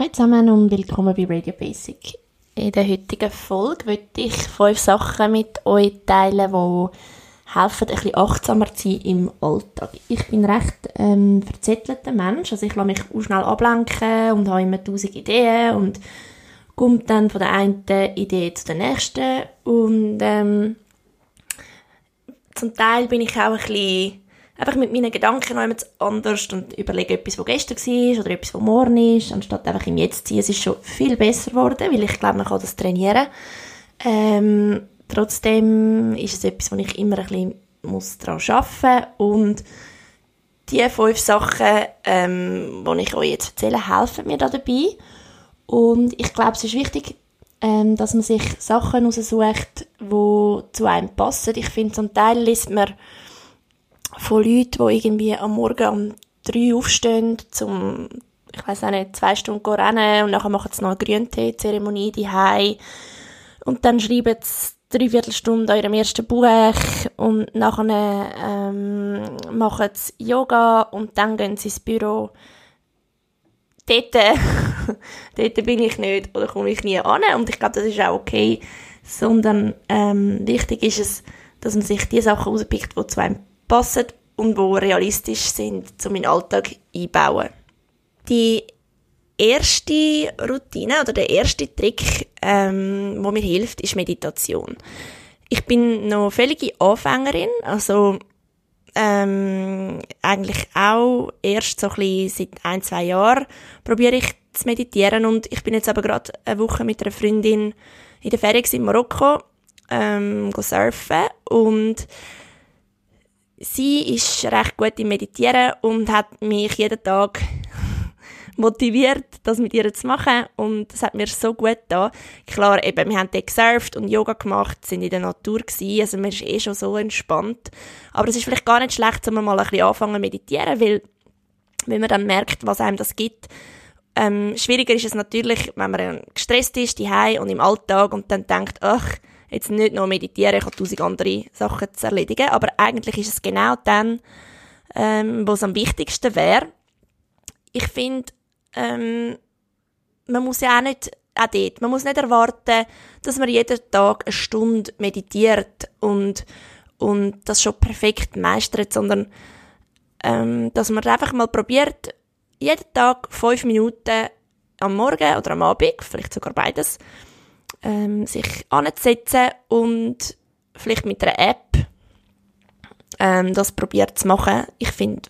Hallo zusammen und willkommen bei Radio Basic. In der heutigen Folge möchte ich fünf Sachen mit euch teilen, die helfen, ein bisschen achtsamer zu sein im Alltag. Ich bin recht ähm, verzettelter Mensch, also ich lasse mich auch schnell ablenken und habe immer tausend Ideen und komme dann von der einen Idee zu der nächsten und ähm, zum Teil bin ich auch ein bisschen einfach mit meinen Gedanken noch jemand anders und überlege etwas, was gestern war oder etwas, was morgen ist, anstatt einfach im Jetzt zu sein. Es ist schon viel besser geworden, weil ich glaube, man kann das trainieren. Ähm, trotzdem ist es etwas, wo ich immer ein bisschen muss daran arbeiten muss. Und die fünf Sachen, ähm, die ich euch jetzt erzähle, helfen mir da dabei. Und ich glaube, es ist wichtig, ähm, dass man sich Sachen aussucht, die zu einem passen. Ich finde, zum Teil liest man von Leuten, die irgendwie am Morgen um drei aufstehen, zum, ich weiß nicht, zwei Stunden rennen und nachher machen sie noch eine Grüntee-Zeremonie daheim. Und dann schreiben sie dreiviertel Stunde ihrem ersten Buch und nachher ähm, machen sie Yoga und dann gehen sie ins Büro. Dort, dort bin ich nicht oder komme ich nie an. Und ich glaube, das ist auch okay, sondern ähm, wichtig ist es, dass man sich die Sachen rauspickt, die zu einem passen und wo realistisch sind, zu meinen Alltag einbauen. Die erste Routine oder der erste Trick, ähm, wo mir hilft, ist Meditation. Ich bin noch völlige Anfängerin, also ähm, eigentlich auch erst so ein bisschen seit ein, zwei Jahren probiere ich zu meditieren und ich bin jetzt aber gerade eine Woche mit einer Freundin in der Ferien in Marokko ähm, surfen und sie ist recht gut im Meditieren und hat mich jeden Tag motiviert, das mit ihr zu machen und das hat mir so gut da. Klar, eben, wir haben dort gesurft und Yoga gemacht, sind in der Natur gewesen, also man ist eh schon so entspannt. Aber es ist vielleicht gar nicht schlecht, wenn man mal ein bisschen anfangen zu meditieren, weil wenn man dann merkt, was einem das gibt, ähm, schwieriger ist es natürlich, wenn man gestresst ist, die und im Alltag und dann denkt, ach, jetzt nicht nur meditieren, ich habe tausend andere Sachen zu erledigen, aber eigentlich ist es genau dann, ähm, wo es am wichtigsten wäre. Ich finde, ähm, man muss ja auch nicht, auch dort, man muss nicht erwarten, dass man jeden Tag eine Stunde meditiert und, und das schon perfekt meistert, sondern ähm, dass man einfach mal probiert, jeden Tag fünf Minuten am Morgen oder am Abend, vielleicht sogar beides, ähm, sich anzusetzen und vielleicht mit einer App ähm, das probiert zu machen. Ich finde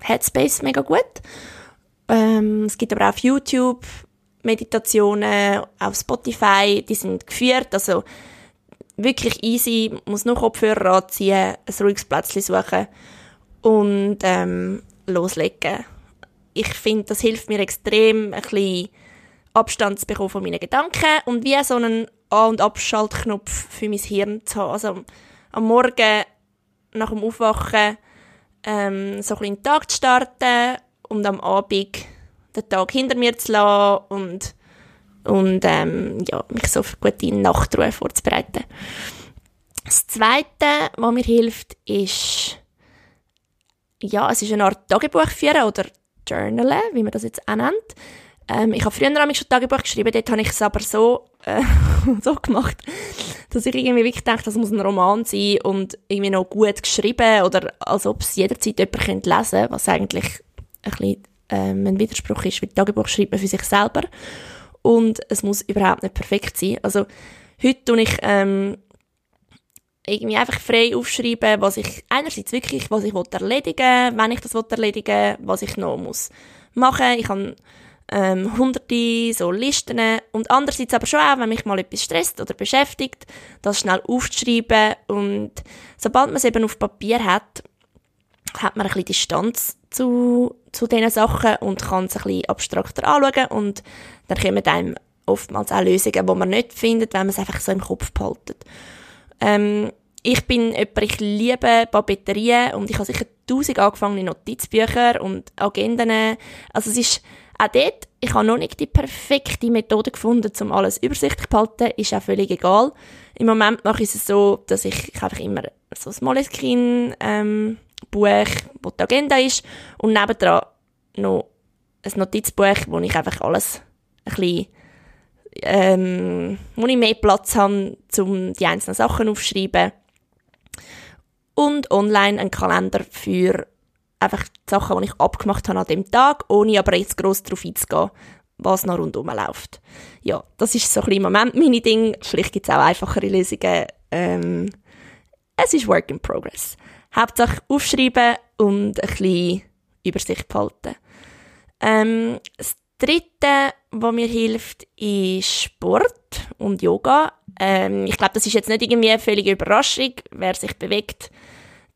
Headspace mega gut. Ähm, es gibt aber auch auf YouTube Meditationen, auf Spotify, die sind geführt, also wirklich easy, muss nur Kopfhörer anziehen, ein ruhiges Plätzchen suchen und ähm, loslegen. Ich finde, das hilft mir extrem, ein bisschen Abstand zu bekommen von meinen Gedanken und wie so einen An- und Abschaltknopf für mein Hirn zu haben. Also am Morgen nach dem Aufwachen ähm, so ein bisschen den Tag zu starten und am Abend den Tag hinter mir zu lassen und, und ähm, ja, mich so für gute Nachtruhe vorzubereiten. Das Zweite, was mir hilft, ist, ja, es ist eine Art Tagebuch führen oder Journalen, wie man das jetzt auch nennt. Ähm, ich habe früher nämlich schon Tagebuch geschrieben, dort habe ich es aber so, äh, so gemacht, dass ich irgendwie wirklich dachte, das muss ein Roman sein und irgendwie noch gut geschrieben oder als ob es jederzeit jemand lesen könnte, was eigentlich ein bisschen ähm, ein Widerspruch ist, weil Tagebuch schreibt man für sich selber und es muss überhaupt nicht perfekt sein. Also heute tue ich ähm, irgendwie einfach frei aufschreiben, was ich einerseits wirklich, was ich erledigen will, wenn ich das erledigen will, was ich noch muss machen. Habe ähm, hunderte so Listen und andererseits aber schon auch, wenn mich mal etwas stresst oder beschäftigt, das schnell aufzuschreiben und sobald man es eben auf Papier hat, hat man ein bisschen Distanz zu, zu diesen Sachen und kann es ein bisschen abstrakter anschauen und dann kommen einem oftmals auch Lösungen, die man nicht findet, wenn man es einfach so im Kopf behaltet. Ähm, ich bin jemand, ich liebe Papeterien und ich habe sicher tausend angefangene Notizbücher und Agenden. Also es ist auch dort, ich habe noch nicht die perfekte Methode gefunden, um alles übersichtlich zu behalten, ist auch völlig egal. Im Moment mache ich es so, dass ich, ich einfach immer so ein Moleskine, ähm, Buch, wo die Agenda ist, und nebendran noch ein Notizbuch, wo ich einfach alles bisschen, ähm, wo ich mehr Platz habe, um die einzelnen Sachen aufzuschreiben. Und online einen Kalender für einfach die Sachen, die ich abgemacht habe an dem Tag, ohne aber jetzt gross darauf einzugehen, was noch rundherum läuft. Ja, das ist so ein bisschen Moment meine Ding. Vielleicht gibt es auch einfachere Lösungen. Ähm, es ist Work in Progress. Hauptsache aufschreiben und ein bisschen Übersicht behalten. Ähm, das Dritte, was mir hilft, ist Sport und Yoga. Ähm, ich glaube, das ist jetzt nicht irgendwie eine völlige Überraschung. Wer sich bewegt,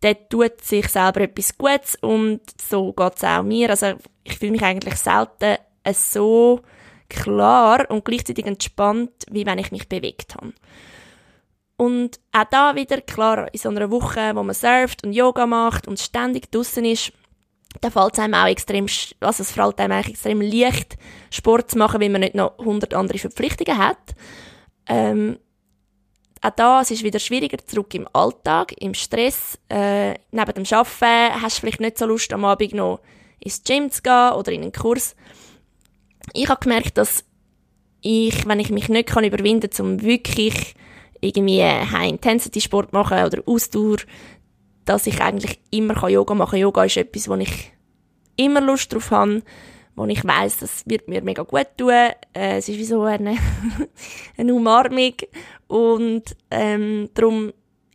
der tut sich selber etwas Gutes und so geht es auch mir. Also ich fühle mich eigentlich selten so klar und gleichzeitig entspannt, wie wenn ich mich bewegt habe. Und auch da wieder, klar, in so einer Woche, wo man surft und Yoga macht und ständig draußen ist, da fällt es einem auch extrem, also es fällt einem eigentlich extrem leicht, Sport zu machen, wenn man nicht noch 100 andere Verpflichtungen hat. Ähm, auch da, es ist wieder schwieriger, zurück im Alltag, im Stress. Äh, neben dem Arbeiten hast du vielleicht nicht so Lust, am Abend noch ins Gym zu gehen oder in einen Kurs. Ich habe gemerkt, dass ich, wenn ich mich nicht kann überwinden kann, um wirklich irgendwie High-Intensity-Sport machen oder Ausdauer, dass ich eigentlich immer Yoga machen kann. Yoga ist etwas, wo ich immer Lust drauf habe, wo ich weiß, das wird mir mega gut tun. Äh, es ist wie so eine, eine Umarmung und ähm, darum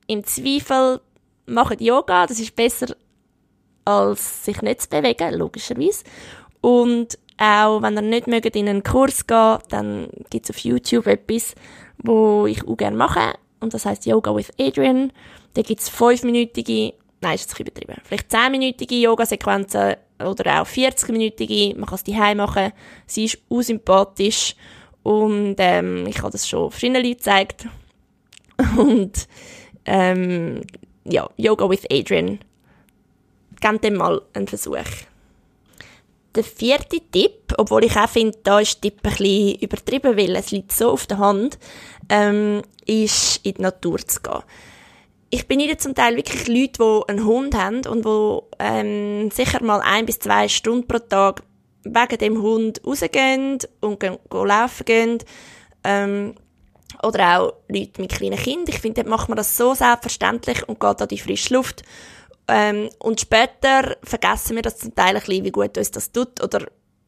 im Zweifel machen Yoga, das ist besser als sich nicht zu bewegen, logischerweise. Und auch wenn ihr nicht mögt in einen Kurs gehen, dann gibt es auf YouTube etwas, wo ich auch gerne mache. Und das heißt Yoga with Adrian. Da gibt es fünfminütige, nein, ist jetzt übertrieben, vielleicht zehnminütige Yoga-Sequenzen oder auch 40-minütige. Man kann es daheim machen. Sie ist unsympathisch. Und ähm, ich habe das schon verschiedenen Leuten gezeigt. Und ähm, ja, Yoga with Adrian. Gebt dem mal einen Versuch. Der vierte Tipp, obwohl ich auch finde, da ist der Tipp ein bisschen übertrieben, weil es liegt so auf der Hand, ähm, ist in die Natur zu gehen. Ich bin zum Teil wirklich Leute, die einen Hund haben und die ähm, sicher mal ein bis zwei Stunden pro Tag wegen dem Hund rausgehen und gehen, gehen laufen gehen. Ähm, oder auch Leute mit kleinen Kindern. Ich finde, dort macht man das so selbstverständlich und geht an die frische Luft. Ähm, und später vergessen wir das zum Teil ein bisschen, wie gut uns das tut oder,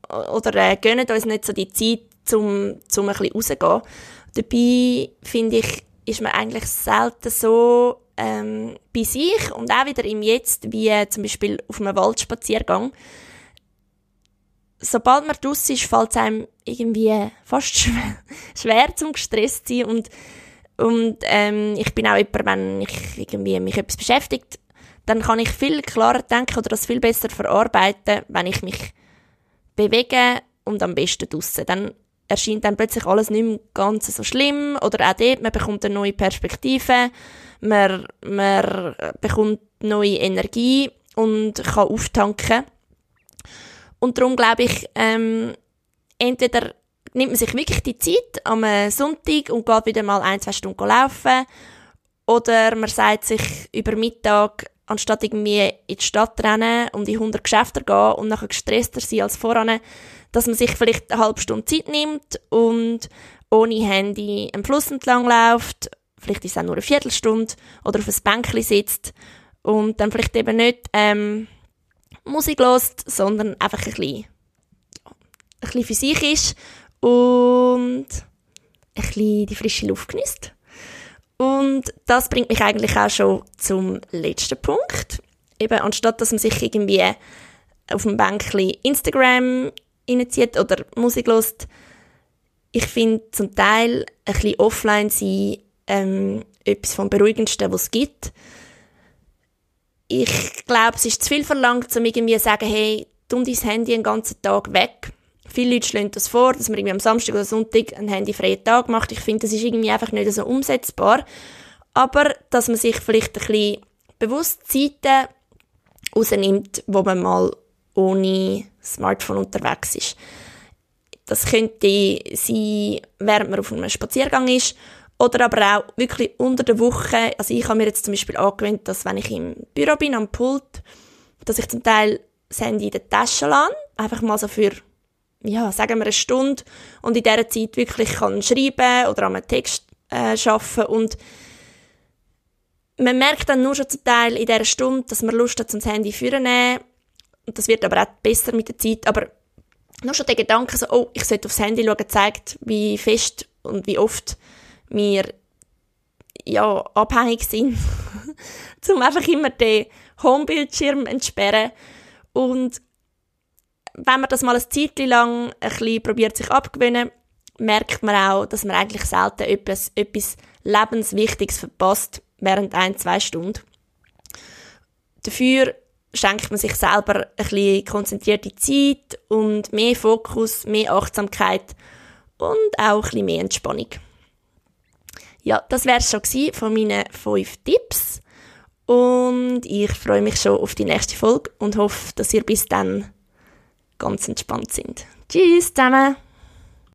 oder äh, gönnen uns nicht so die Zeit, um, um ein bisschen rauszugehen. Dabei, finde ich, ist man eigentlich selten so ähm, bei sich und auch wieder im Jetzt, wie äh, zum Beispiel auf einem Waldspaziergang. Sobald man draussen ist, fällt es einem irgendwie fast schwer, schwer zum gestresst sein und und ähm, ich bin auch jemand, wenn ich irgendwie mich etwas beschäftigt, dann kann ich viel klarer denken oder das viel besser verarbeiten, wenn ich mich bewege und am besten draussen. Dann erscheint dann plötzlich alles nicht mehr ganz so schlimm oder auch dort, man bekommt eine neue Perspektive, man, man bekommt neue Energie und kann auftanken. Und darum glaube ich, ähm, entweder nimmt man sich wirklich die Zeit am Sonntag und geht wieder mal ein, zwei Stunden laufen oder man sagt sich über Mittag, anstatt irgendwie in die Stadt rennen und in 100 Geschäfte gehen und nachher gestresster sein als voran, dass man sich vielleicht eine halbe Stunde Zeit nimmt und ohne Handy am Fluss entlang läuft, vielleicht ist es auch nur eine Viertelstunde, oder auf ein Bänkchen sitzt und dann vielleicht eben nicht ähm, Musik lost, sondern einfach ein bisschen, ein bisschen für sich ist und ein bisschen die frische Luft genießt. Und das bringt mich eigentlich auch schon zum letzten Punkt. Eben, anstatt dass man sich irgendwie auf dem Bänkchen Instagram reinzieht oder Musik hört, ich finde zum Teil ein bisschen offline sein ähm, etwas vom Beruhigendsten, was es gibt. Ich glaube, es ist zu viel verlangt, um irgendwie zu sagen, hey, tu dein Handy den ganzen Tag weg. Viele Leute schlagen das vor, dass man irgendwie am Samstag oder Sonntag einen handyfreien Tag macht. Ich finde, das ist irgendwie einfach nicht so umsetzbar. Aber, dass man sich vielleicht ein bisschen bewusst Zeiten rausnimmt, wo man mal ohne Smartphone unterwegs ist. Das könnte sein, während man auf einem Spaziergang ist, oder aber auch wirklich unter der Woche. Also ich habe mir jetzt zum Beispiel angewöhnt, dass wenn ich im Büro bin, am Pult, dass ich zum Teil das Handy in der Tasche lasse, einfach mal so für ja, sagen wir eine Stunde und in dieser Zeit wirklich kann schreiben oder an einem Text äh, arbeiten und man merkt dann nur schon zum Teil in dieser Stunde, dass man Lust hat, zum Handy vorzunehmen. Und das wird aber auch besser mit der Zeit. Aber nur schon der Gedanke, so, oh, ich sollte aufs Handy schauen, zeigt, wie fest und wie oft wir ja, abhängig sind, um einfach immer den Homebildschirm entsperren. Und wenn man das mal ein Zeit lang ein bisschen probiert sich abgewöhnen, merkt man auch, dass man eigentlich selten etwas, etwas Lebenswichtiges verpasst während ein, zwei Stunden. Dafür schenkt man sich selber ein bisschen konzentrierte Zeit und mehr Fokus, mehr Achtsamkeit und auch ein bisschen mehr Entspannung. Ja, das wäre es schon von meinen fünf Tipps. Und ich freue mich schon auf die nächste Folge und hoffe, dass ihr bis dann ganz entspannt sind. Tschüss zusammen!